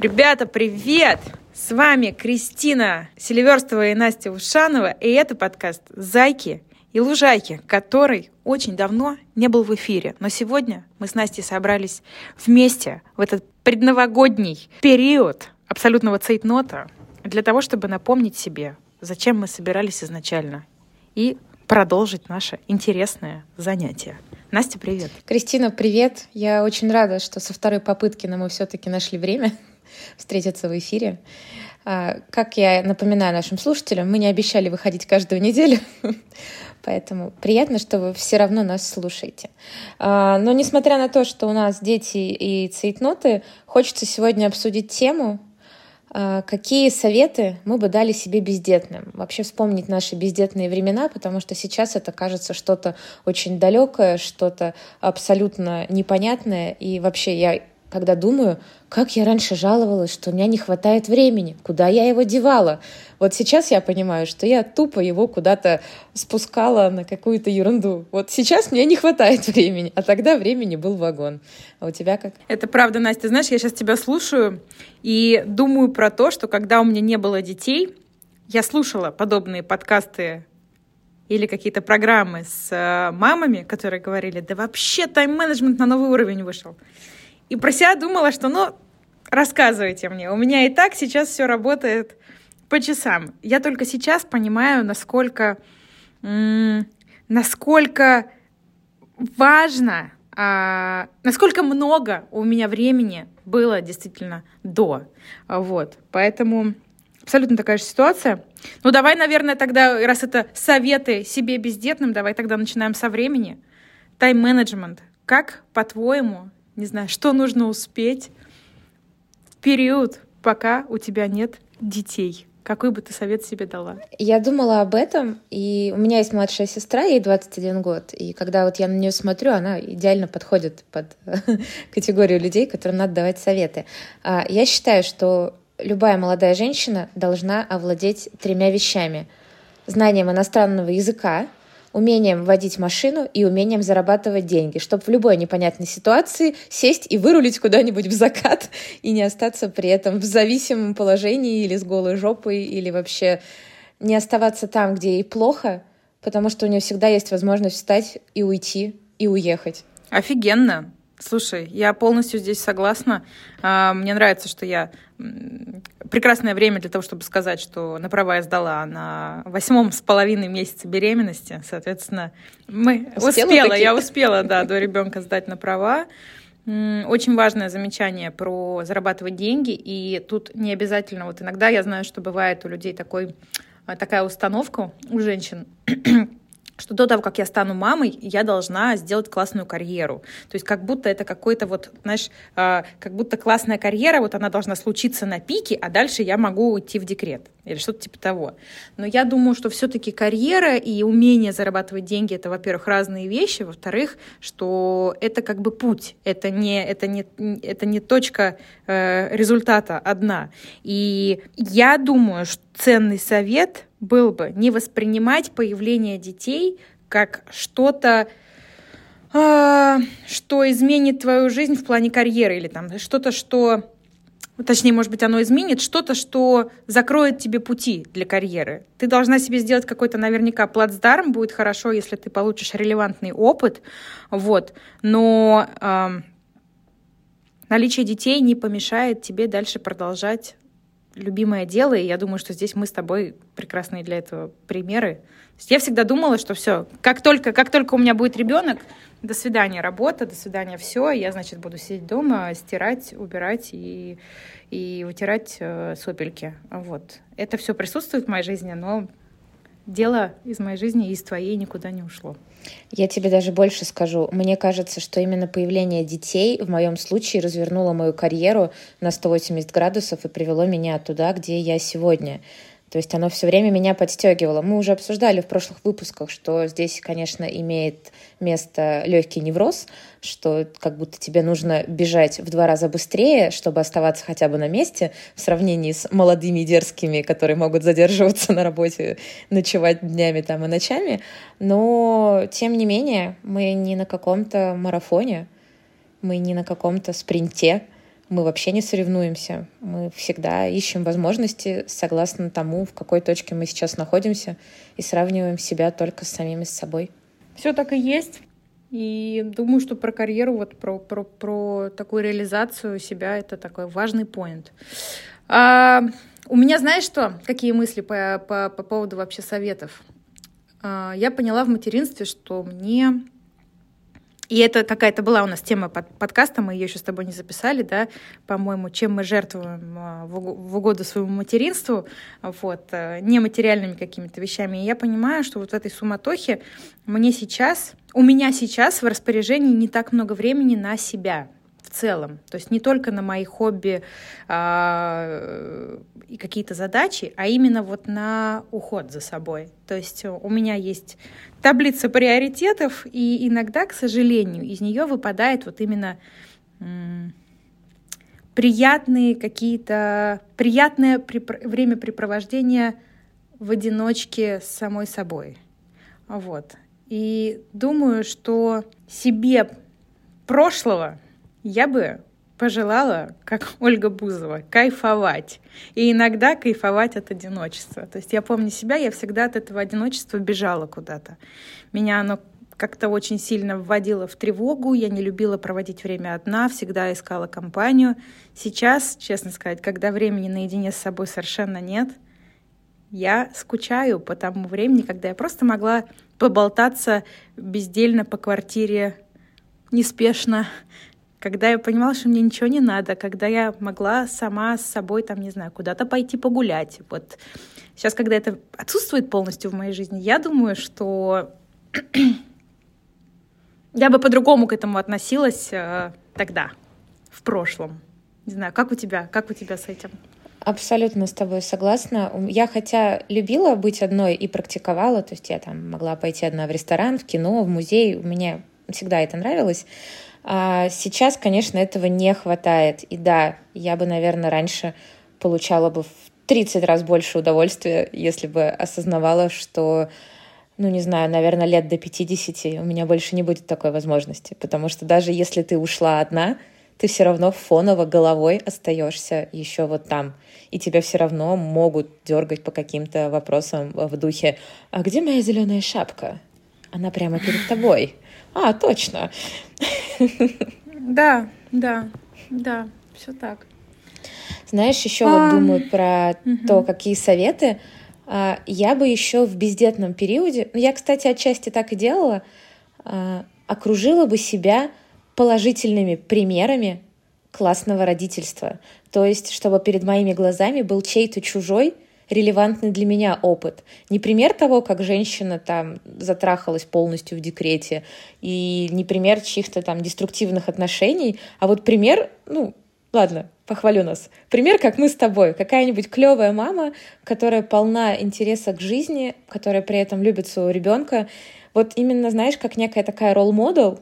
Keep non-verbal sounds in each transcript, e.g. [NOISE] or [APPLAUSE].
Ребята, привет! С вами Кристина Селиверстова и Настя Ушанова, и это подкаст «Зайки и лужайки», который очень давно не был в эфире. Но сегодня мы с Настей собрались вместе в этот предновогодний период абсолютного цейтнота для того, чтобы напомнить себе, зачем мы собирались изначально, и продолжить наше интересное занятие. Настя, привет. Кристина, привет. Я очень рада, что со второй попытки нам мы все-таки нашли время встретиться в эфире. А, как я напоминаю нашим слушателям, мы не обещали выходить каждую неделю, [LAUGHS] поэтому приятно, что вы все равно нас слушаете. А, но несмотря на то, что у нас дети и цейтноты, хочется сегодня обсудить тему, а, какие советы мы бы дали себе бездетным? Вообще вспомнить наши бездетные времена, потому что сейчас это кажется что-то очень далекое, что-то абсолютно непонятное. И вообще я когда думаю, как я раньше жаловалась, что у меня не хватает времени, куда я его девала. Вот сейчас я понимаю, что я тупо его куда-то спускала на какую-то ерунду. Вот сейчас мне не хватает времени, а тогда времени был вагон. А у тебя как? Это правда, Настя. Знаешь, я сейчас тебя слушаю и думаю про то, что когда у меня не было детей, я слушала подобные подкасты или какие-то программы с э, мамами, которые говорили, да вообще тайм-менеджмент на новый уровень вышел. И про себя думала, что, ну, рассказывайте мне. У меня и так сейчас все работает по часам. Я только сейчас понимаю, насколько, насколько важно, а, насколько много у меня времени было действительно до. Вот. Поэтому абсолютно такая же ситуация. Ну, давай, наверное, тогда, раз это советы себе бездетным, давай тогда начинаем со времени. Тайм-менеджмент. Как, по-твоему, не знаю, что нужно успеть в период, пока у тебя нет детей? Какой бы ты совет себе дала? Я думала об этом, и у меня есть младшая сестра, ей 21 год, и когда вот я на нее смотрю, она идеально подходит под [LAUGHS] категорию людей, которым надо давать советы. А, я считаю, что любая молодая женщина должна овладеть тремя вещами. Знанием иностранного языка, умением водить машину и умением зарабатывать деньги, чтобы в любой непонятной ситуации сесть и вырулить куда-нибудь в закат и не остаться при этом в зависимом положении или с голой жопой, или вообще не оставаться там, где ей плохо, потому что у нее всегда есть возможность встать и уйти, и уехать. Офигенно. Слушай, я полностью здесь согласна. А, мне нравится, что я прекрасное время для того, чтобы сказать, что на права я сдала на восьмом с половиной месяце беременности. Соответственно, мы успела, успела я успела, да, до ребенка сдать на права. Очень важное замечание про зарабатывать деньги, и тут не обязательно, вот иногда я знаю, что бывает у людей такой, такая установка у женщин, что до того, как я стану мамой, я должна сделать классную карьеру. То есть как будто это какой-то вот, знаешь, э, как будто классная карьера, вот она должна случиться на пике, а дальше я могу уйти в декрет или что-то типа того. Но я думаю, что все-таки карьера и умение зарабатывать деньги это, во-первых, разные вещи, во-вторых, что это как бы путь, это не, это не, это не точка э, результата одна. И я думаю, что ценный совет был бы не воспринимать появление детей как что-то, э, что изменит твою жизнь в плане карьеры или там что-то, что точнее, может быть, оно изменит что-то, что закроет тебе пути для карьеры. Ты должна себе сделать какой-то наверняка плацдарм, будет хорошо, если ты получишь релевантный опыт, вот, но э, наличие детей не помешает тебе дальше продолжать любимое дело, и я думаю, что здесь мы с тобой прекрасные для этого примеры. я всегда думала, что все, как только, как только у меня будет ребенок, до свидания работа, до свидания все, я, значит, буду сидеть дома, стирать, убирать и, и вытирать э, сопельки. Вот. Это все присутствует в моей жизни, но дело из моей жизни и из твоей никуда не ушло. Я тебе даже больше скажу. Мне кажется, что именно появление детей в моем случае развернуло мою карьеру на 180 градусов и привело меня туда, где я сегодня. То есть оно все время меня подстегивало. Мы уже обсуждали в прошлых выпусках, что здесь, конечно, имеет место легкий невроз, что как будто тебе нужно бежать в два раза быстрее, чтобы оставаться хотя бы на месте, в сравнении с молодыми дерзкими, которые могут задерживаться на работе, ночевать днями там и ночами. Но, тем не менее, мы не на каком-то марафоне, мы не на каком-то спринте, мы вообще не соревнуемся. Мы всегда ищем возможности согласно тому, в какой точке мы сейчас находимся, и сравниваем себя только с самими с собой. Все так и есть. И думаю, что про карьеру, вот про, про, про такую реализацию себя это такой важный поинт. А, у меня, знаешь что, какие мысли по, по, по поводу вообще советов? А, я поняла в материнстве, что мне и это какая-то была у нас тема под подкаста, мы ее еще с тобой не записали, да, по-моему, чем мы жертвуем а, в, угоду своему материнству, вот, э, нематериальными какими-то вещами. И я понимаю, что вот в этой суматохе мне сейчас, у меня сейчас в распоряжении не так много времени на себя, целом. То есть не только на мои хобби а, и какие-то задачи, а именно вот на уход за собой. То есть у меня есть таблица приоритетов, и иногда, к сожалению, из нее выпадает вот именно приятные какие-то приятное времяпрепровождение в одиночке с самой собой. Вот. И думаю, что себе прошлого я бы пожелала, как [LAUGHS] Ольга Бузова, кайфовать. И иногда кайфовать от одиночества. То есть я помню себя, я всегда от этого одиночества бежала куда-то. Меня оно как-то очень сильно вводило в тревогу, я не любила проводить время одна, всегда искала компанию. Сейчас, честно сказать, когда времени наедине с собой совершенно нет, я скучаю по тому времени, когда я просто могла поболтаться бездельно по квартире, неспешно, когда я понимала, что мне ничего не надо, когда я могла сама с собой, там, не знаю, куда-то пойти погулять. Вот сейчас, когда это отсутствует полностью в моей жизни, я думаю, что [CLEARS THROAT] я бы по-другому к этому относилась э, тогда, в прошлом. Не знаю, как у тебя, как у тебя с этим? Абсолютно с тобой согласна. Я хотя любила быть одной и практиковала, то есть я там могла пойти одна в ресторан, в кино, в музей, меня всегда это нравилось. А сейчас, конечно, этого не хватает. И да, я бы, наверное, раньше получала бы в 30 раз больше удовольствия, если бы осознавала, что, ну, не знаю, наверное, лет до 50 у меня больше не будет такой возможности. Потому что даже если ты ушла одна, ты все равно фоново головой остаешься еще вот там. И тебя все равно могут дергать по каким-то вопросам в духе «А где моя зеленая шапка?» Она прямо перед тобой. А, точно. Да, да, да, все так. Знаешь, еще а, вот думаю про угу. то, какие советы. А, я бы еще в бездетном периоде, ну я, кстати, отчасти так и делала, а, окружила бы себя положительными примерами классного родительства. То есть, чтобы перед моими глазами был чей-то чужой, релевантный для меня опыт. Не пример того, как женщина там затрахалась полностью в декрете, и не пример чьих-то там деструктивных отношений, а вот пример, ну, ладно, похвалю нас. Пример, как мы с тобой. Какая-нибудь клевая мама, которая полна интереса к жизни, которая при этом любит своего ребенка. Вот именно, знаешь, как некая такая ролл-модел,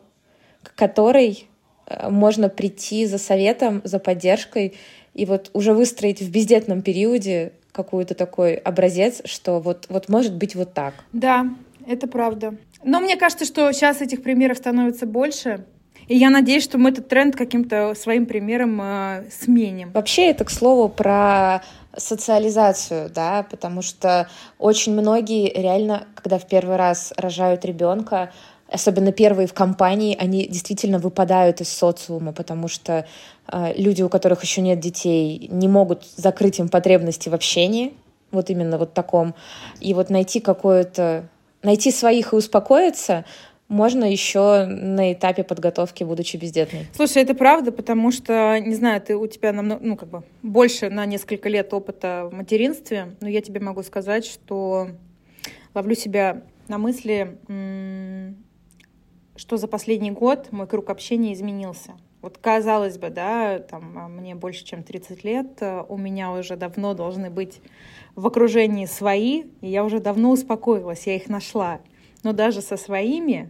к которой э, можно прийти за советом, за поддержкой и вот уже выстроить в бездетном периоде какой-то такой образец, что вот, вот может быть вот так. Да, это правда. Но мне кажется, что сейчас этих примеров становится больше. И я надеюсь, что мы этот тренд каким-то своим примером э, сменим. Вообще это, к слову, про социализацию, да, потому что очень многие реально, когда в первый раз рожают ребенка, особенно первые в компании, они действительно выпадают из социума, потому что э, люди, у которых еще нет детей, не могут закрыть им потребности в общении, вот именно вот таком. И вот найти какое-то, найти своих и успокоиться можно еще на этапе подготовки, будучи бездетной. Слушай, это правда, потому что, не знаю, ты у тебя намного, ну, как бы больше на несколько лет опыта в материнстве, но я тебе могу сказать, что ловлю себя на мысли, что за последний год мой круг общения изменился. Вот казалось бы, да, там а, мне больше, чем 30 лет, э, у меня уже давно должны быть в окружении свои, и я уже давно успокоилась, я их нашла. Но даже со своими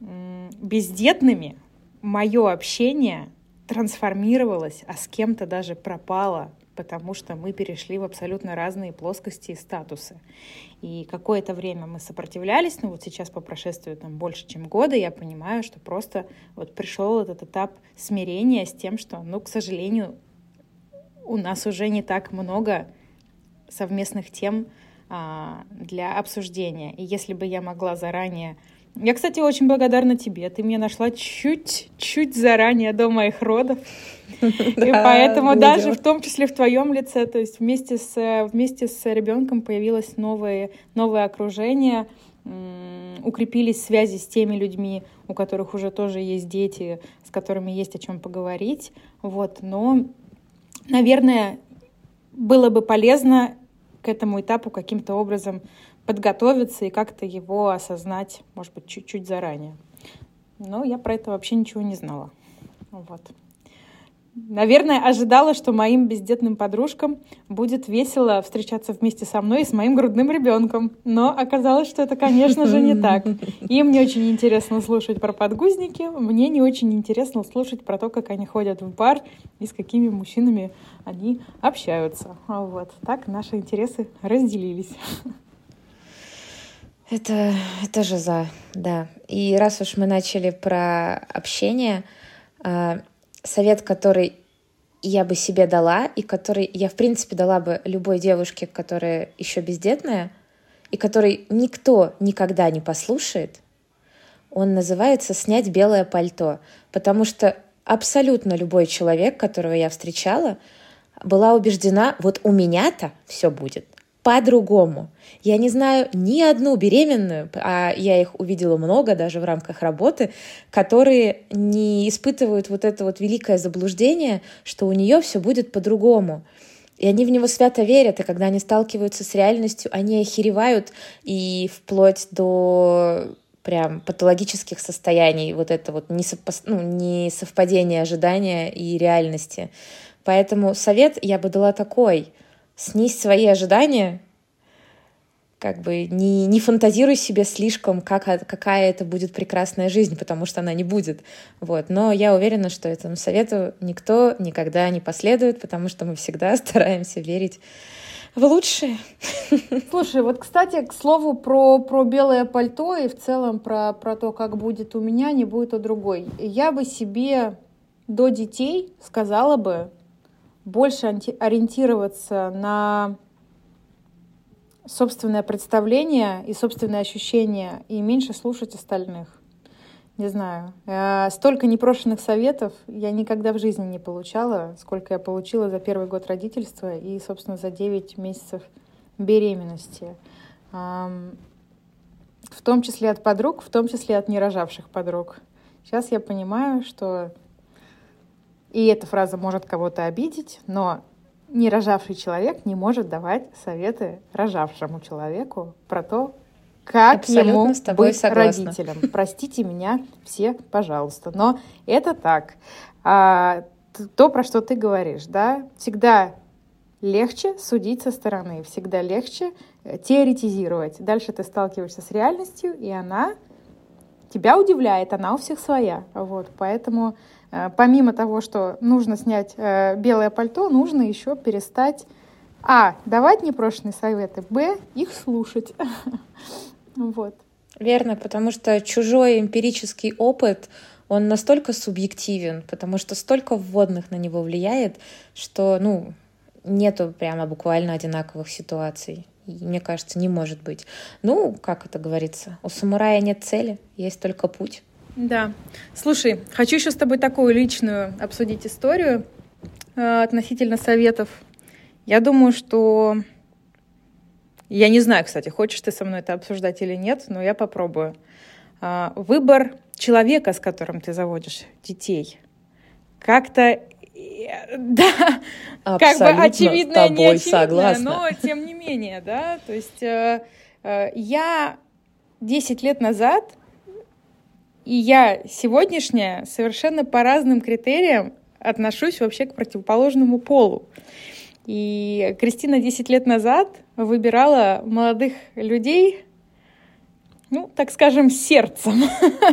бездетными мое общение трансформировалась, а с кем-то даже пропала, потому что мы перешли в абсолютно разные плоскости и статусы. И какое-то время мы сопротивлялись, но вот сейчас по прошествию там больше, чем года, я понимаю, что просто вот пришел этот этап смирения с тем, что, ну, к сожалению, у нас уже не так много совместных тем а, для обсуждения. И если бы я могла заранее я, кстати, очень благодарна тебе. Ты меня нашла чуть-чуть заранее до моих родов. И поэтому даже в том числе в твоем лице, то есть вместе с, вместе с ребенком появилось новое, новое окружение, укрепились связи с теми людьми, у которых уже тоже есть дети, с которыми есть о чем поговорить. Вот. Но Наверное, было бы полезно к этому этапу каким-то образом подготовиться и как-то его осознать, может быть, чуть-чуть заранее. Но я про это вообще ничего не знала. Вот. Наверное, ожидала, что моим бездетным подружкам будет весело встречаться вместе со мной и с моим грудным ребенком. Но оказалось, что это, конечно же, не так. Им не очень интересно слушать про подгузники, мне не очень интересно слушать про то, как они ходят в бар и с какими мужчинами они общаются. Вот так наши интересы разделились. Это, это же за, да. И раз уж мы начали про общение, а, совет, который я бы себе дала, и который я, в принципе, дала бы любой девушке, которая еще бездетная, и который никто никогда не послушает, он называется «снять белое пальто», потому что абсолютно любой человек, которого я встречала, была убеждена, вот у меня-то все будет по-другому. Я не знаю ни одну беременную, а я их увидела много даже в рамках работы, которые не испытывают вот это вот великое заблуждение, что у нее все будет по-другому. И они в него свято верят, и когда они сталкиваются с реальностью, они охеревают и вплоть до прям патологических состояний, вот это вот несовпо... ну, несовпадение ожидания и реальности. Поэтому совет я бы дала такой — снизь свои ожидания, как бы не, не фантазируй себе слишком, как, какая это будет прекрасная жизнь, потому что она не будет. Вот. Но я уверена, что этому совету никто никогда не последует, потому что мы всегда [LAUGHS] стараемся верить в лучшее. [LAUGHS] Слушай, вот, кстати, к слову про, про белое пальто и в целом про, про то, как будет у меня, не будет у другой. Я бы себе до детей сказала бы, больше ориентироваться на собственное представление и собственные ощущения и меньше слушать остальных. Не знаю. Э, столько непрошенных советов я никогда в жизни не получала, сколько я получила за первый год родительства и, собственно, за 9 месяцев беременности. В том числе от подруг, в том числе от нерожавших подруг. Сейчас я понимаю, что и эта фраза может кого-то обидеть, но не рожавший человек не может давать советы рожавшему человеку про то, как Абсолютно ему с тобой быть согласна. родителем. Простите меня все, пожалуйста. Но это так. А, то, про что ты говоришь, да, всегда легче судить со стороны, всегда легче э, теоретизировать. Дальше ты сталкиваешься с реальностью, и она тебя удивляет, она у всех своя. Вот, поэтому помимо того, что нужно снять э, белое пальто, нужно еще перестать а. давать непрошенные советы, б. их слушать. [LAUGHS] Вот. Верно, потому что чужой эмпирический опыт, он настолько субъективен, потому что столько вводных на него влияет, что, ну, нету прямо буквально одинаковых ситуаций. И, мне кажется, не может быть. Ну, как это говорится, у самурая нет цели, есть только путь. Да. Слушай, хочу еще с тобой такую личную обсудить историю э, относительно советов. Я думаю, что... Я не знаю, кстати, хочешь ты со мной это обсуждать или нет, но я попробую. Э, выбор человека, с которым ты заводишь детей, как-то э, да, Абсолютно как бы очевидное, не согласна. но тем не менее, да, то есть э, э, я 10 лет назад и я сегодняшняя совершенно по разным критериям отношусь вообще к противоположному полу. И Кристина 10 лет назад выбирала молодых людей ну, так скажем, сердцем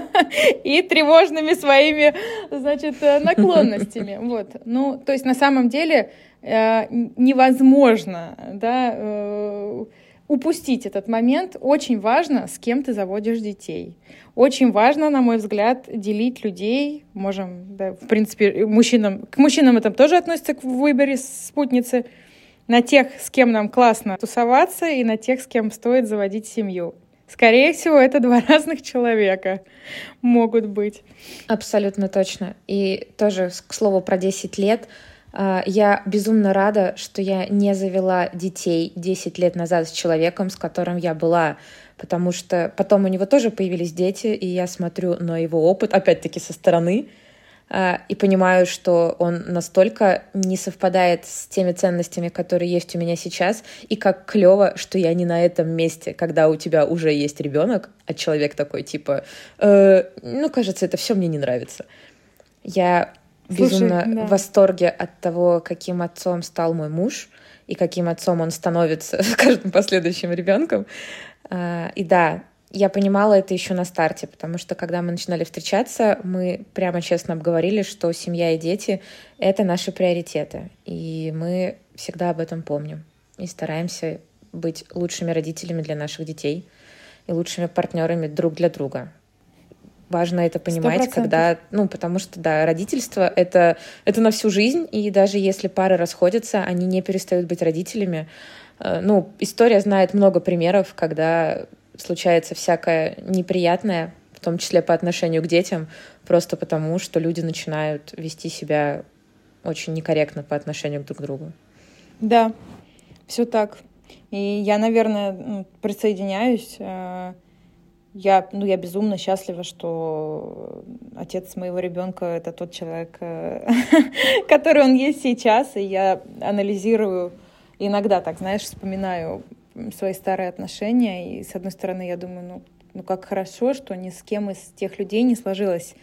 [LAUGHS] и тревожными своими, значит, э, наклонностями. [LAUGHS] Вот. Ну, то есть на самом деле э, невозможно, да, э, упустить этот момент. Очень важно, с кем ты заводишь детей. Очень важно, на мой взгляд, делить людей. Можем, да, в принципе, мужчинам, к мужчинам это тоже относится к выборе спутницы. На тех, с кем нам классно тусоваться, и на тех, с кем стоит заводить семью. Скорее всего, это два [LAUGHS] разных человека могут быть. Абсолютно точно. И тоже, к слову, про 10 лет — я безумно рада, что я не завела детей 10 лет назад с человеком, с которым я была, потому что потом у него тоже появились дети, и я смотрю на его опыт, опять-таки со стороны, а, и понимаю, что он настолько не совпадает с теми ценностями, которые есть у меня сейчас, и как клево, что я не на этом месте, когда у тебя уже есть ребенок, а человек такой типа, э, ну кажется, это все мне не нравится. Я безумно Слушай, да. в восторге от того, каким отцом стал мой муж и каким отцом он становится [LAUGHS] с каждым последующим ребенком. А, и да, я понимала это еще на старте, потому что когда мы начинали встречаться, мы прямо честно обговорили, что семья и дети — это наши приоритеты. И мы всегда об этом помним. И стараемся быть лучшими родителями для наших детей и лучшими партнерами друг для друга. Важно это понимать, 100%. когда, ну, потому что, да, родительство это, это на всю жизнь, и даже если пары расходятся, они не перестают быть родителями. Э, ну, история знает много примеров, когда случается всякое неприятное, в том числе по отношению к детям, просто потому, что люди начинают вести себя очень некорректно по отношению друг к другу. Да, все так. И я, наверное, присоединяюсь э, я, ну, я безумно счастлива, что отец моего ребенка это тот человек, э, [LAUGHS] который он есть сейчас, и я анализирую иногда, так знаешь, вспоминаю свои старые отношения, и с одной стороны я думаю, ну, ну как хорошо, что ни с кем из тех людей не сложилось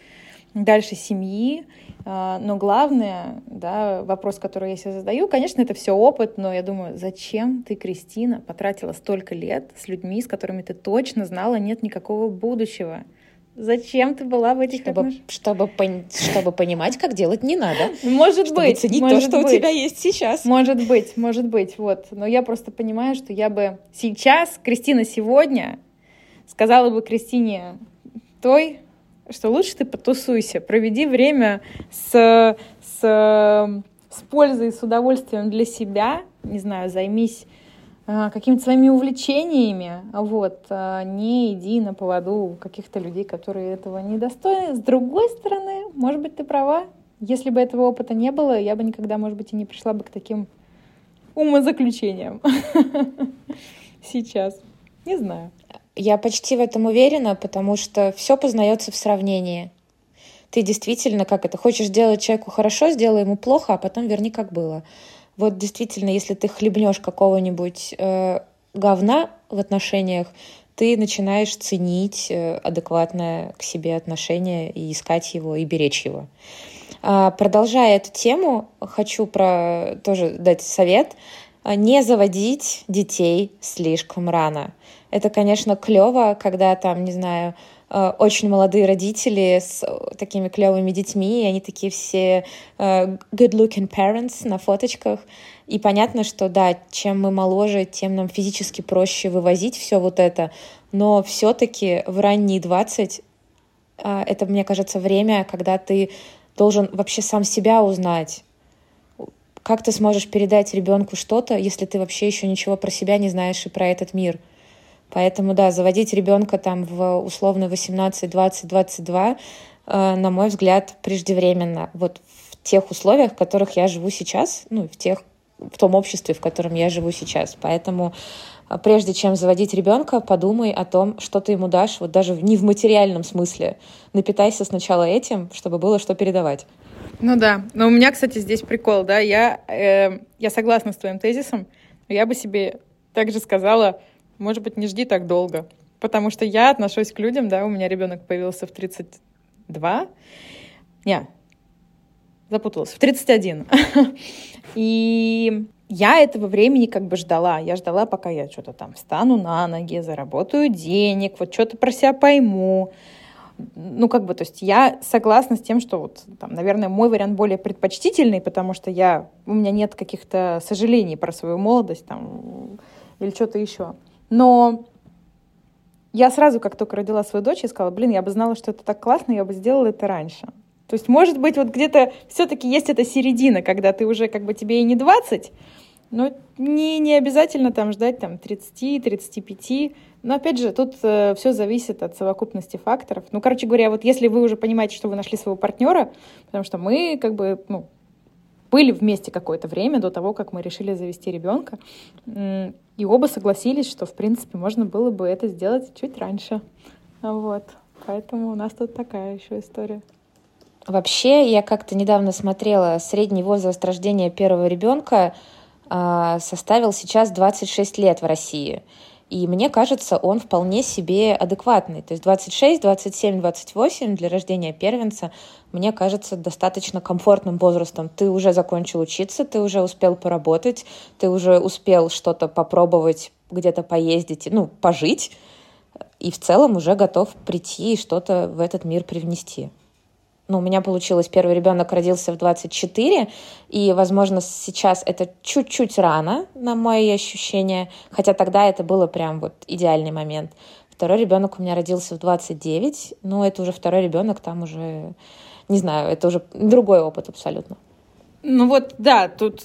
дальше семьи. А, но главное, да, вопрос, который я себе задаю, конечно, это все опыт, но я думаю, зачем ты, Кристина, потратила столько лет с людьми, с которыми ты точно знала, нет никакого будущего? Зачем ты была в этих чтобы, отношениях? Чтобы, чтобы понимать, как делать не надо. Может чтобы быть. ценить может то, что быть. у тебя есть сейчас. Может быть, может быть, вот. Но я просто понимаю, что я бы сейчас, Кристина сегодня, сказала бы Кристине той, что лучше ты потусуйся, проведи время с, с, с пользой, с удовольствием для себя, не знаю, займись а, какими-то своими увлечениями, вот, а не иди на поводу каких-то людей, которые этого не достойны. С другой стороны, может быть, ты права, если бы этого опыта не было, я бы никогда, может быть, и не пришла бы к таким умозаключениям [LAUGHS] сейчас. Не знаю. Я почти в этом уверена, потому что все познается в сравнении. Ты действительно, как это, хочешь сделать человеку хорошо, сделай ему плохо, а потом верни, как было. Вот действительно, если ты хлебнешь какого-нибудь э, говна в отношениях, ты начинаешь ценить э, адекватное к себе отношение и искать его, и беречь его. А, продолжая эту тему, хочу про тоже дать совет не заводить детей слишком рано. Это, конечно, клево, когда там, не знаю, э, очень молодые родители с такими клевыми детьми, и они такие все э, good-looking parents на фоточках. И понятно, что да, чем мы моложе, тем нам физически проще вывозить все вот это. Но все-таки в ранние 20 э, это, мне кажется, время, когда ты должен вообще сам себя узнать. Как ты сможешь передать ребенку что-то, если ты вообще еще ничего про себя не знаешь и про этот мир? Поэтому, да, заводить ребенка там в условно 18, 20, 22, э, на мой взгляд, преждевременно. Вот в тех условиях, в которых я живу сейчас, ну, в тех в том обществе, в котором я живу сейчас. Поэтому э, прежде чем заводить ребенка, подумай о том, что ты ему дашь, вот даже не в материальном смысле. Напитайся сначала этим, чтобы было что передавать. Ну да, но у меня, кстати, здесь прикол, да, я, э, я согласна с твоим тезисом, но я бы себе также сказала, может быть, не жди так долго. Потому что я отношусь к людям, да, у меня ребенок появился в 32. Не, запуталась, в 31. [LAUGHS] И я этого времени как бы ждала. Я ждала, пока я что-то там встану на ноги, заработаю денег, вот что-то про себя пойму. Ну, как бы, то есть я согласна с тем, что вот, там, наверное, мой вариант более предпочтительный, потому что я, у меня нет каких-то сожалений про свою молодость там, или что-то еще. Но я сразу, как только родила свою дочь, я сказала, блин, я бы знала, что это так классно, я бы сделала это раньше. То есть, может быть, вот где-то все-таки есть эта середина, когда ты уже как бы тебе и не 20, но не, не обязательно там ждать там 30-35. Но опять же, тут э, все зависит от совокупности факторов. Ну, короче говоря, вот если вы уже понимаете, что вы нашли своего партнера, потому что мы как бы, ну, были вместе какое-то время до того, как мы решили завести ребенка, и оба согласились, что, в принципе, можно было бы это сделать чуть раньше. Вот. Поэтому у нас тут такая еще история. Вообще, я как-то недавно смотрела средний возраст рождения первого ребенка э, составил сейчас 26 лет в России. И мне кажется, он вполне себе адекватный. То есть 26, 27, 28 для рождения первенца, мне кажется, достаточно комфортным возрастом. Ты уже закончил учиться, ты уже успел поработать, ты уже успел что-то попробовать, где-то поездить, ну, пожить, и в целом уже готов прийти и что-то в этот мир привнести ну, у меня получилось, первый ребенок родился в 24, и, возможно, сейчас это чуть-чуть рано, на мои ощущения, хотя тогда это было прям вот идеальный момент. Второй ребенок у меня родился в 29, но это уже второй ребенок, там уже, не знаю, это уже другой опыт абсолютно. Ну вот, да, тут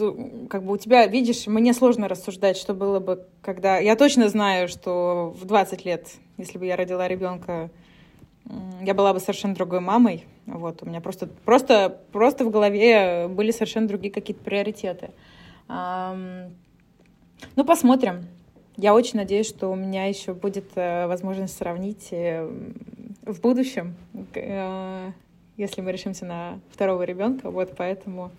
как бы у тебя, видишь, мне сложно рассуждать, что было бы, когда... Я точно знаю, что в 20 лет, если бы я родила ребенка, я была бы совершенно другой мамой. Вот, у меня просто, просто, просто в голове были совершенно другие какие-то приоритеты. Ну, посмотрим. Я очень надеюсь, что у меня еще будет э, возможность сравнить э, в будущем, э, если мы решимся на второго ребенка. Вот поэтому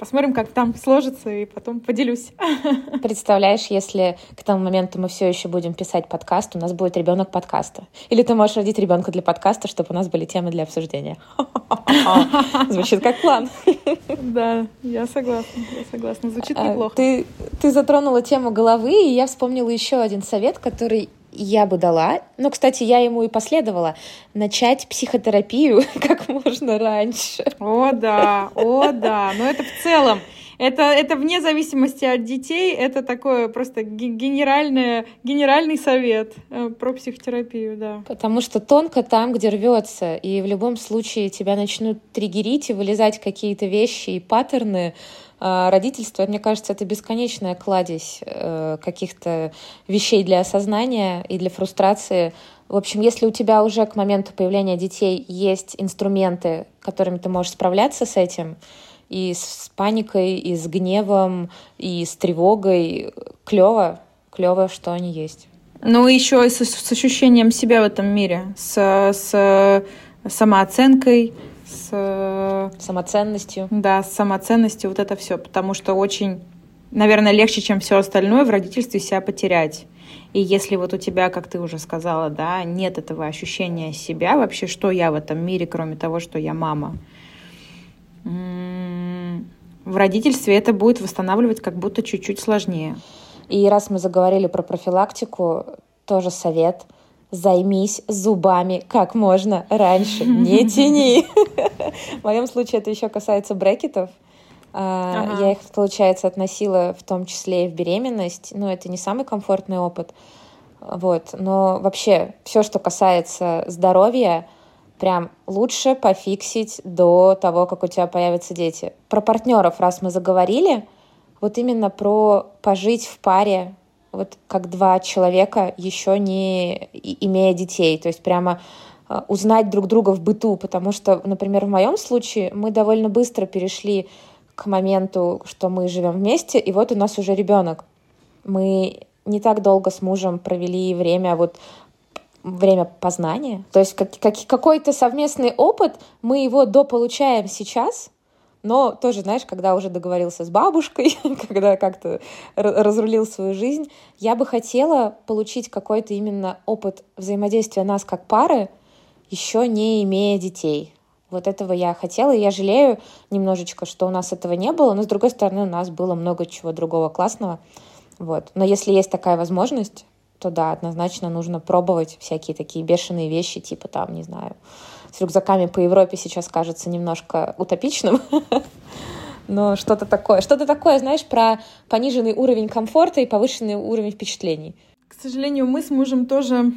Посмотрим, как там сложится, и потом поделюсь. [LAUGHS] Представляешь, если к тому моменту мы все еще будем писать подкаст, у нас будет ребенок подкаста. Или ты можешь родить ребенка для подкаста, чтобы у нас были темы для обсуждения. [LAUGHS] Звучит как план. [LAUGHS] Да, я согласна, я согласна. Звучит а, неплохо. Ты, ты затронула тему головы, и я вспомнила еще один совет, который я бы дала, но, кстати, я ему и последовала, начать психотерапию [LAUGHS] как можно раньше. О, да, о, да. Но это в целом, это, это вне зависимости от детей, это такое просто генеральное, генеральный совет э, про психотерапию, да. Потому что тонко там, где рвется, и в любом случае тебя начнут триггерить и вылезать какие-то вещи и паттерны, родительство, мне кажется, это бесконечная кладезь э, каких-то вещей для осознания и для фрустрации. В общем, если у тебя уже к моменту появления детей есть инструменты, которыми ты можешь справляться с этим, и с паникой, и с гневом, и с тревогой, клево, клево, что они есть. Ну, еще и с, с ощущением себя в этом мире, с, с самооценкой, с самоценностью. Да, с самоценностью, вот это все, потому что очень, наверное, легче, чем все остальное в родительстве себя потерять. И если вот у тебя, как ты уже сказала, да, нет этого ощущения себя, вообще, что я в этом мире, кроме того, что я мама, в родительстве это будет восстанавливать как будто чуть-чуть сложнее. И раз мы заговорили про профилактику, тоже совет – займись зубами как можно раньше, не [LAUGHS] тяни. В моем случае это еще касается брекетов. А, ага. Я их, получается, относила в том числе и в беременность. Но это не самый комфортный опыт. Вот. Но вообще, все, что касается здоровья, прям лучше пофиксить до того, как у тебя появятся дети. Про партнеров, раз мы заговорили, вот именно про пожить в паре вот как два человека, еще не имея детей. То есть прямо а, узнать друг друга в быту, потому что, например, в моем случае мы довольно быстро перешли к моменту, что мы живем вместе, и вот у нас уже ребенок. Мы не так долго с мужем провели время вот время познания. То есть как, как, какой-то совместный опыт, мы его дополучаем сейчас, но тоже, знаешь, когда уже договорился с бабушкой, [LAUGHS] когда как-то разрулил свою жизнь, я бы хотела получить какой-то именно опыт взаимодействия нас как пары, еще не имея детей. Вот этого я хотела, и я жалею немножечко, что у нас этого не было, но, с другой стороны, у нас было много чего другого классного. Вот. Но если есть такая возможность, то да, однозначно нужно пробовать всякие такие бешеные вещи, типа там, не знаю, с рюкзаками по Европе сейчас кажется немножко утопичным, [LAUGHS] но что-то такое, что-то такое, знаешь, про пониженный уровень комфорта и повышенный уровень впечатлений. К сожалению, мы с мужем тоже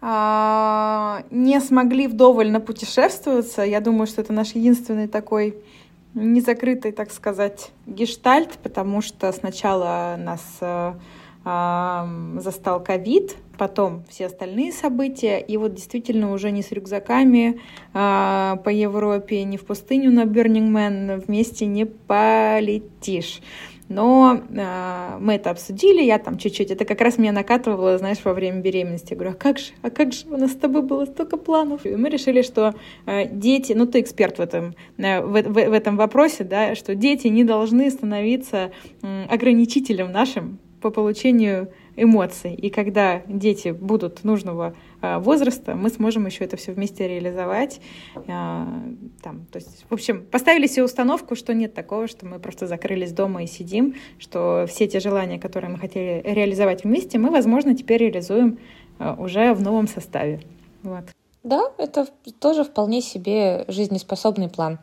а, не смогли вдоволь напутешествоваться. Я думаю, что это наш единственный такой незакрытый, так сказать, гештальт, потому что сначала нас а, застал ковид, потом все остальные события, и вот действительно уже не с рюкзаками а, по Европе, не в пустыню на Burning Man вместе не полетишь. Но э, мы это обсудили, я там чуть-чуть, это как раз меня накатывало, знаешь, во время беременности. Я говорю, а как же, а как же, у нас с тобой было столько планов. И мы решили, что э, дети, ну ты эксперт в этом, э, в, в, в этом вопросе, да, что дети не должны становиться э, ограничителем нашим по получению эмоций. И когда дети будут нужного э, возраста, мы сможем еще это все вместе реализовать. Э, там, то есть, в общем, поставили себе установку, что нет такого, что мы просто закрылись дома и сидим, что все те желания, которые мы хотели реализовать вместе, мы, возможно, теперь реализуем э, уже в новом составе. Вот. Да, это тоже вполне себе жизнеспособный план.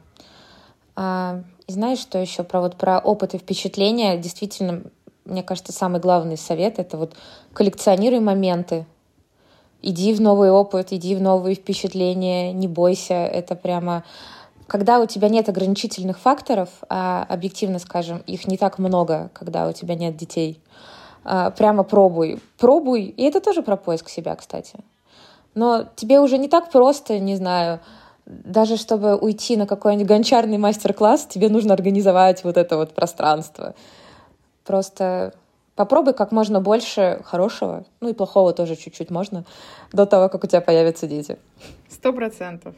А, и знаешь, что еще про вот про опыт и впечатления? Действительно, мне кажется, самый главный совет — это вот коллекционируй моменты. Иди в новый опыт, иди в новые впечатления, не бойся. Это прямо... Когда у тебя нет ограничительных факторов, а объективно скажем, их не так много, когда у тебя нет детей, а, прямо пробуй. Пробуй. И это тоже про поиск себя, кстати. Но тебе уже не так просто, не знаю, даже чтобы уйти на какой-нибудь гончарный мастер-класс, тебе нужно организовать вот это вот пространство. Просто попробуй как можно больше хорошего, ну и плохого тоже чуть-чуть можно, до того, как у тебя появятся дети. Сто процентов.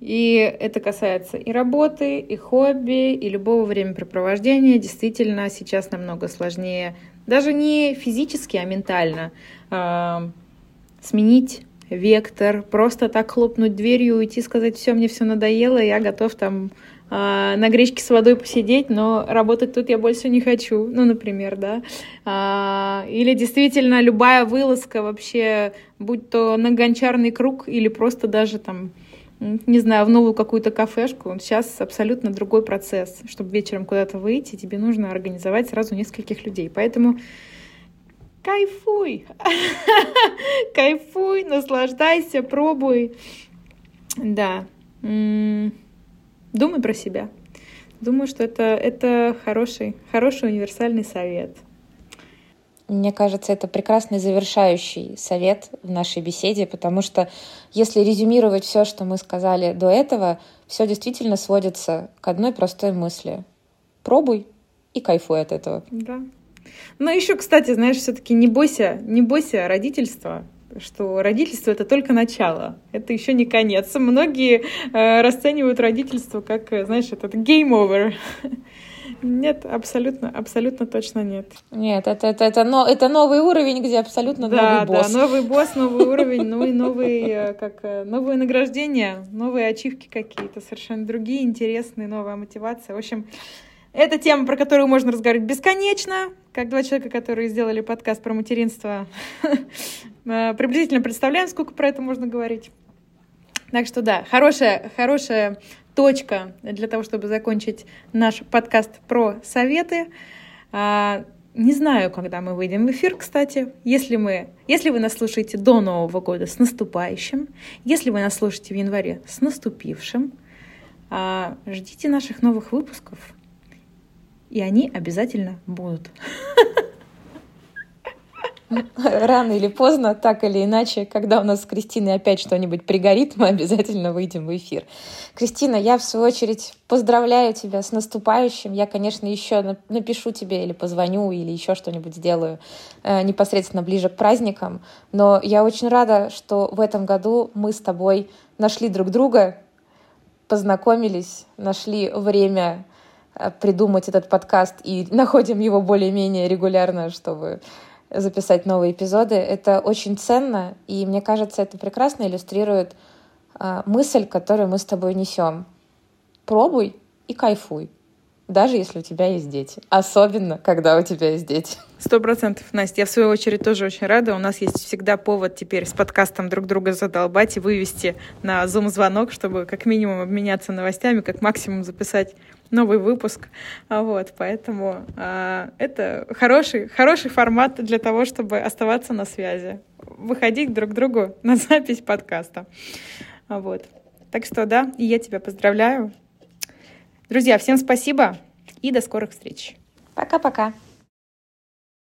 И это касается и работы, и хобби, и любого времяпрепровождения. Действительно, сейчас намного сложнее, даже не физически, а ментально, э, сменить вектор, просто так хлопнуть дверью, уйти, сказать, все, мне все надоело, я готов там на гречке с водой посидеть, но работать тут я больше не хочу, ну, например, да. А, или действительно любая вылазка вообще, будь то на гончарный круг или просто даже там, не знаю, в новую какую-то кафешку, сейчас абсолютно другой процесс. Чтобы вечером куда-то выйти, тебе нужно организовать сразу нескольких людей. Поэтому кайфуй, [LAUGHS] кайфуй, наслаждайся, пробуй. Да. Думай про себя. Думаю, что это, это хороший, хороший универсальный совет. Мне кажется, это прекрасный завершающий совет в нашей беседе, потому что если резюмировать все, что мы сказали до этого, все действительно сводится к одной простой мысли. Пробуй и кайфуй от этого. Да. Но еще, кстати, знаешь, все-таки не бойся, не бойся родительства что родительство это только начало, это еще не конец. Многие э, расценивают родительство как, э, знаешь, этот game over. [LAUGHS] Нет, абсолютно, абсолютно точно нет. Нет, это, это, это, но, это новый уровень, где абсолютно да, новый босс. Да, новый босс, новый [LAUGHS] уровень, ну и новые, э, как, э, новые награждения, новые ачивки какие-то, совершенно другие, интересные, новая мотивация. В общем, это тема, про которую можно разговаривать бесконечно, как два человека, которые сделали подкаст про материнство. [LAUGHS] Э, приблизительно представляем, сколько про это можно говорить. Так что да, хорошая, хорошая точка для того, чтобы закончить наш подкаст про советы. А, не знаю, когда мы выйдем в эфир, кстати. Если, мы, если вы нас слушаете до Нового года, с наступающим. Если вы нас слушаете в январе, с наступившим. А, ждите наших новых выпусков и они обязательно будут. [LAUGHS] [LAUGHS] Рано или поздно, так или иначе, когда у нас с Кристиной опять что-нибудь пригорит, мы [LAUGHS] обязательно выйдем в эфир. Кристина, я в свою очередь поздравляю тебя с наступающим. Я, конечно, еще напишу тебе или позвоню, или еще что-нибудь сделаю э, непосредственно ближе к праздникам. Но я очень рада, что в этом году мы с тобой нашли друг друга, познакомились, нашли время Э, придумать этот подкаст и [LAUGHS] находим его более-менее регулярно, чтобы записать новые эпизоды. Это очень ценно, и мне кажется, это прекрасно иллюстрирует а, мысль, которую мы с тобой несем. Пробуй и кайфуй даже если у тебя есть дети. Особенно, когда у тебя есть дети. Сто процентов, Настя. Я, в свою очередь, тоже очень рада. У нас есть всегда повод теперь с подкастом друг друга задолбать и вывести на Zoom-звонок, чтобы как минимум обменяться новостями, как максимум записать новый выпуск. А вот, поэтому а, это хороший, хороший формат для того, чтобы оставаться на связи, выходить друг к другу на запись подкаста. А вот. Так что да, и я тебя поздравляю. Друзья, всем спасибо и до скорых встреч. Пока-пока.